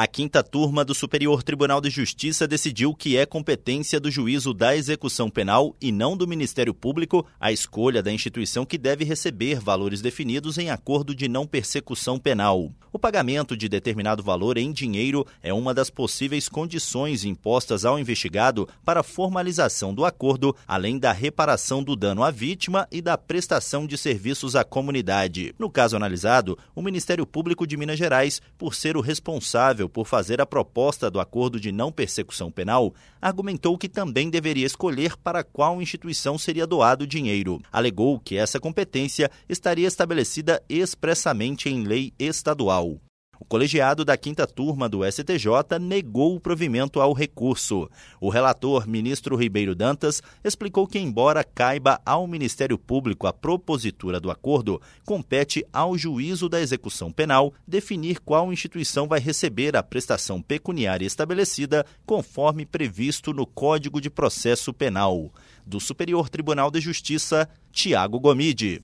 A quinta turma do Superior Tribunal de Justiça decidiu que é competência do juízo da execução penal e não do Ministério Público a escolha da instituição que deve receber valores definidos em acordo de não persecução penal. O pagamento de determinado valor em dinheiro é uma das possíveis condições impostas ao investigado para formalização do acordo, além da reparação do dano à vítima e da prestação de serviços à comunidade. No caso analisado, o Ministério Público de Minas Gerais, por ser o responsável por fazer a proposta do acordo de não persecução penal, argumentou que também deveria escolher para qual instituição seria doado o dinheiro. Alegou que essa competência estaria estabelecida expressamente em lei estadual. O colegiado da quinta turma do STJ negou o provimento ao recurso. O relator, ministro Ribeiro Dantas, explicou que, embora caiba ao Ministério Público a propositura do acordo, compete ao juízo da execução penal definir qual instituição vai receber a prestação pecuniária estabelecida, conforme previsto no Código de Processo Penal. Do Superior Tribunal de Justiça, Tiago Gomide.